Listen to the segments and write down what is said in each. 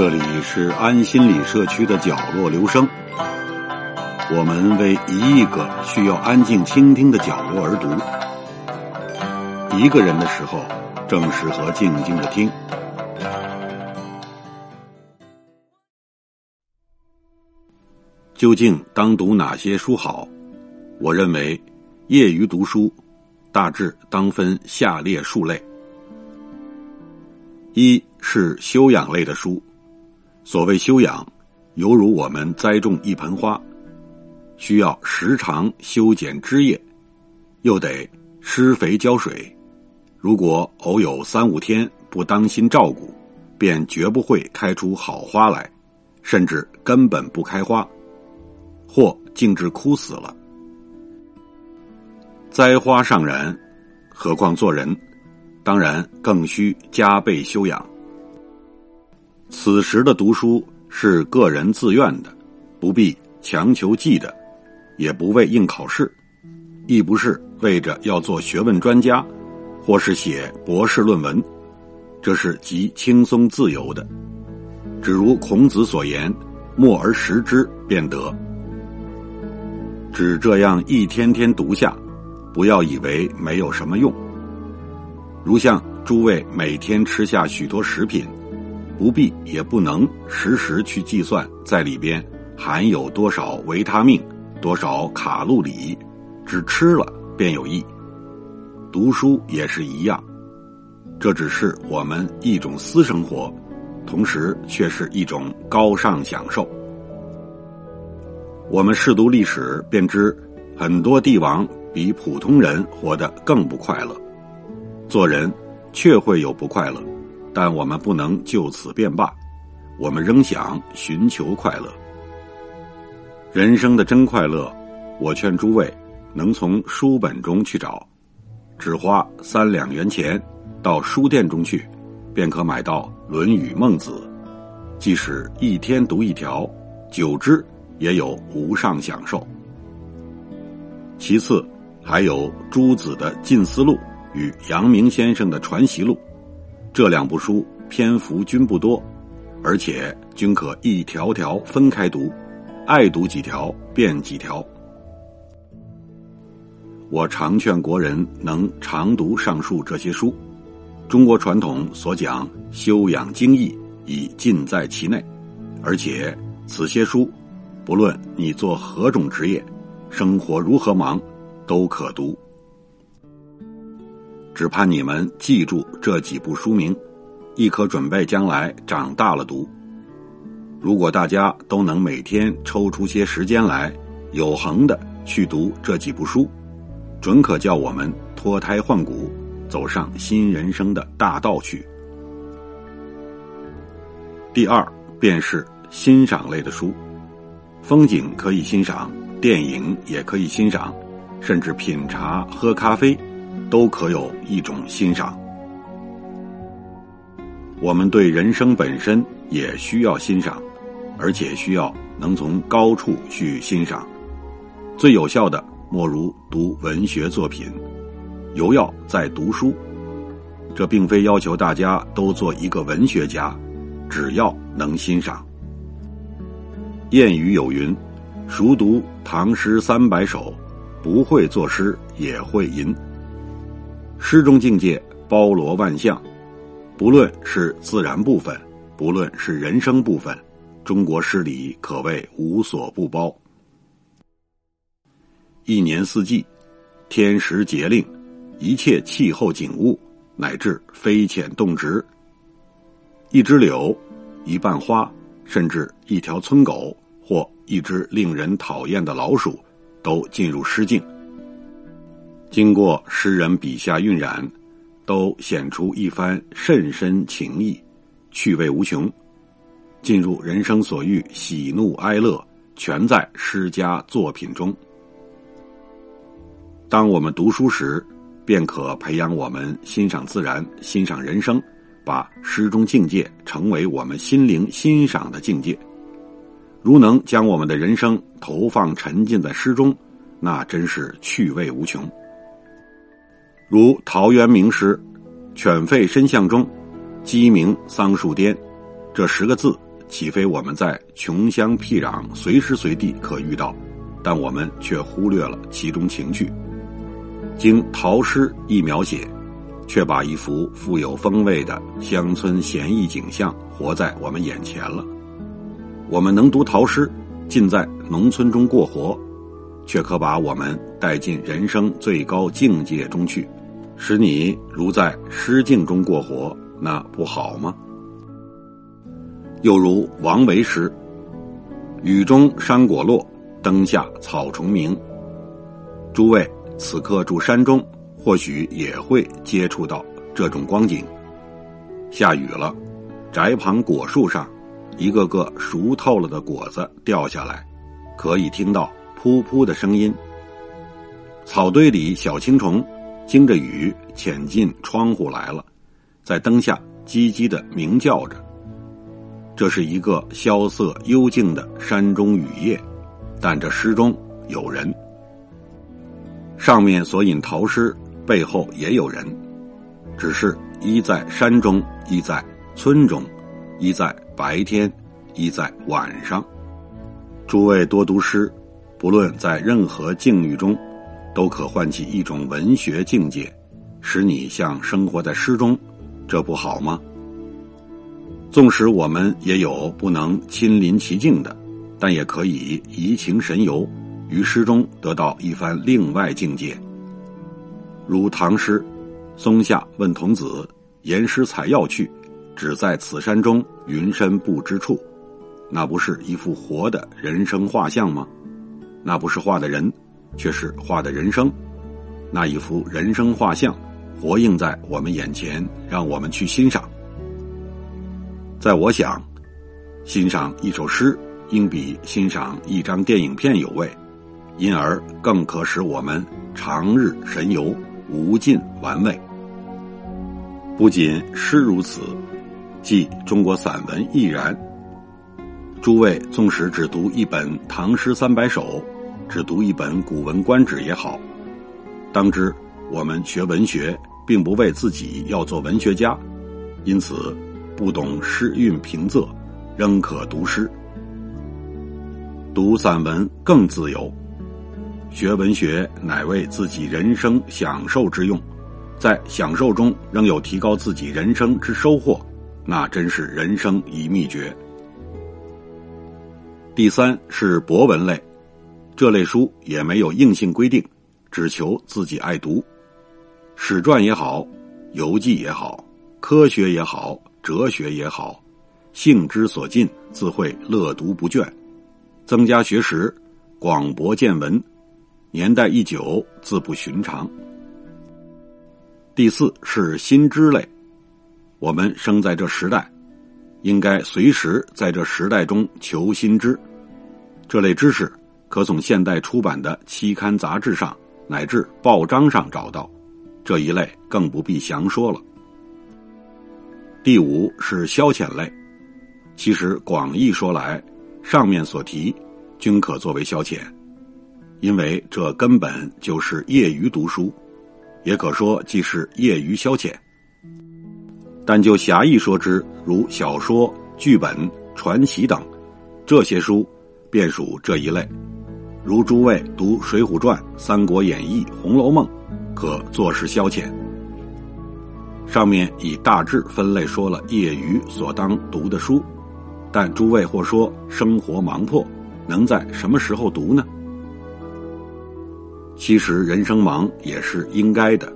这里是安心理社区的角落留声，我们为一亿个需要安静倾听的角落而读。一个人的时候，正适合静静的听。究竟当读哪些书好？我认为，业余读书大致当分下列数类：一是修养类的书。所谓修养，犹如我们栽种一盆花，需要时常修剪枝叶，又得施肥浇水。如果偶有三五天不当心照顾，便绝不会开出好花来，甚至根本不开花，或静至枯死了。栽花尚然，何况做人？当然更需加倍修养。此时的读书是个人自愿的，不必强求记的，也不为应考试，亦不是为着要做学问专家，或是写博士论文，这是极轻松自由的。只如孔子所言：“默而识之，便得。”只这样一天天读下，不要以为没有什么用。如像诸位每天吃下许多食品。不必也不能时时去计算在里边含有多少维他命、多少卡路里，只吃了便有益。读书也是一样，这只是我们一种私生活，同时却是一种高尚享受。我们试读历史，便知很多帝王比普通人活得更不快乐，做人却会有不快乐。但我们不能就此便罢，我们仍想寻求快乐。人生的真快乐，我劝诸位能从书本中去找，只花三两元钱，到书店中去，便可买到《论语》《孟子》，即使一天读一条，久之也有无上享受。其次，还有朱子的《近思录》与阳明先生的《传习录》。这两部书篇幅均不多，而且均可一条条分开读，爱读几条便几条。我常劝国人能常读上述这些书，中国传统所讲修养精义已尽在其内，而且此些书，不论你做何种职业，生活如何忙，都可读。只盼你们记住这几部书名，亦可准备将来长大了读。如果大家都能每天抽出些时间来，有恒的去读这几部书，准可叫我们脱胎换骨，走上新人生的大道去。第二便是欣赏类的书，风景可以欣赏，电影也可以欣赏，甚至品茶喝咖啡。都可有一种欣赏。我们对人生本身也需要欣赏，而且需要能从高处去欣赏。最有效的莫如读文学作品，尤要在读书。这并非要求大家都做一个文学家，只要能欣赏。谚语有云：“熟读唐诗三百首，不会作诗也会吟。”诗中境界包罗万象，不论是自然部分，不论是人生部分，中国诗里可谓无所不包。一年四季，天时节令，一切气候景物，乃至飞浅动植，一枝柳，一瓣花，甚至一条村狗或一只令人讨厌的老鼠，都进入诗境。经过诗人笔下晕染，都显出一番甚深情意，趣味无穷。进入人生所欲，喜怒哀乐，全在诗家作品中。当我们读书时，便可培养我们欣赏自然、欣赏人生，把诗中境界成为我们心灵欣赏的境界。如能将我们的人生投放沉浸在诗中，那真是趣味无穷。如陶渊明诗《犬吠深巷》中“鸡鸣桑树颠”，这十个字岂非我们在穷乡僻壤随时随地可遇到？但我们却忽略了其中情趣。经陶诗一描写，却把一幅富有风味的乡村闲逸景象活在我们眼前了。我们能读陶诗，尽在农村中过活，却可把我们带进人生最高境界中去，使你如在诗境中过活，那不好吗？又如王维诗：“雨中山果落。”灯下草虫鸣。诸位此刻住山中，或许也会接触到这种光景。下雨了，宅旁果树上，一个个熟透了的果子掉下来，可以听到噗噗的声音。草堆里小青虫惊着雨潜进窗户来了，在灯下叽叽的鸣叫着。这是一个萧瑟幽静的山中雨夜。但这诗中有人，上面所引陶诗背后也有人，只是一在山中，一在村中，一在白天，一在晚上。诸位多读诗，不论在任何境遇中，都可唤起一种文学境界，使你像生活在诗中，这不好吗？纵使我们也有不能亲临其境的。但也可以怡情神游，于诗中得到一番另外境界。如唐诗，松下问童子：“言师采药去，只在此山中云深不知处。”那不是一幅活的人生画像吗？那不是画的人，却是画的人生。那一幅人生画像，活映在我们眼前，让我们去欣赏。在我想，欣赏一首诗。应比欣赏一张电影片有味，因而更可使我们长日神游，无尽玩味。不仅诗如此，即中国散文亦然。诸位纵使只读一本《唐诗三百首》，只读一本《古文观止》也好，当知我们学文学，并不为自己要做文学家，因此不懂诗韵平仄，仍可读诗。读散文更自由，学文学乃为自己人生享受之用，在享受中仍有提高自己人生之收获，那真是人生一秘诀。第三是博文类，这类书也没有硬性规定，只求自己爱读，史传也好，游记也好，科学也好，哲学也好，性之所近，自会乐读不倦。增加学识，广博见闻，年代一久，自不寻常。第四是新知类，我们生在这时代，应该随时在这时代中求新知。这类知识可从现代出版的期刊杂志上乃至报章上找到，这一类更不必详说了。第五是消遣类，其实广义说来。上面所提，均可作为消遣，因为这根本就是业余读书，也可说既是业余消遣。但就狭义说之，如小说、剧本、传奇等，这些书便属这一类。如诸位读《水浒传》《三国演义》《红楼梦》，可作事消遣。上面已大致分类说了业余所当读的书。但诸位或说生活忙迫，能在什么时候读呢？其实人生忙也是应该的，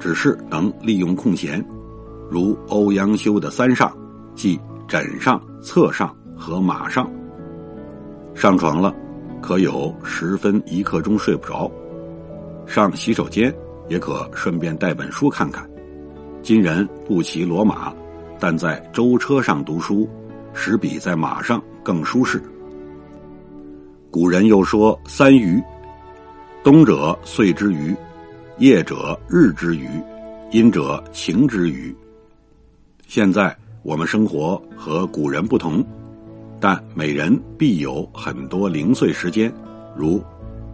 只是能利用空闲，如欧阳修的三上，即枕上、侧上和马上。上床了，可有十分一刻钟睡不着；上洗手间，也可顺便带本书看看。今人不骑骡马，但在舟车上读书。使比在马上更舒适。古人又说：“三余，冬者岁之余，夜者日之余，阴者晴之余。”现在我们生活和古人不同，但每人必有很多零碎时间，如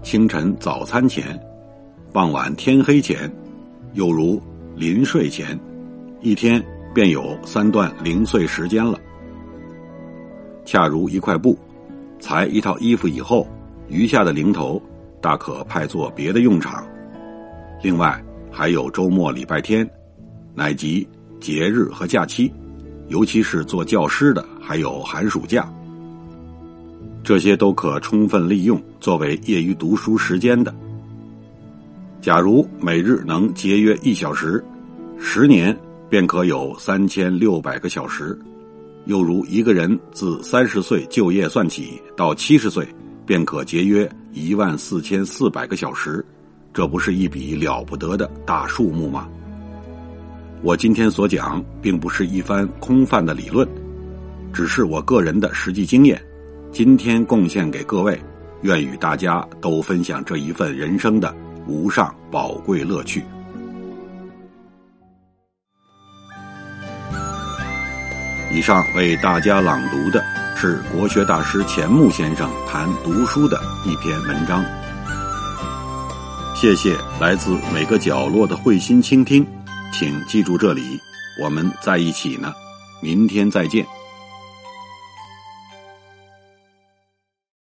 清晨早餐前、傍晚天黑前，又如临睡前，一天便有三段零碎时间了。恰如一块布，裁一套衣服以后，余下的零头大可派作别的用场。另外还有周末、礼拜天，乃及节日和假期，尤其是做教师的，还有寒暑假，这些都可充分利用作为业余读书时间的。假如每日能节约一小时，十年便可有三千六百个小时。又如一个人自三十岁就业算起，到七十岁，便可节约一万四千四百个小时。这不是一笔了不得的大数目吗？我今天所讲，并不是一番空泛的理论，只是我个人的实际经验，今天贡献给各位，愿与大家都分享这一份人生的无上宝贵乐趣。以上为大家朗读的是国学大师钱穆先生谈读书的一篇文章。谢谢来自每个角落的慧心倾听，请记住这里，我们在一起呢，明天再见。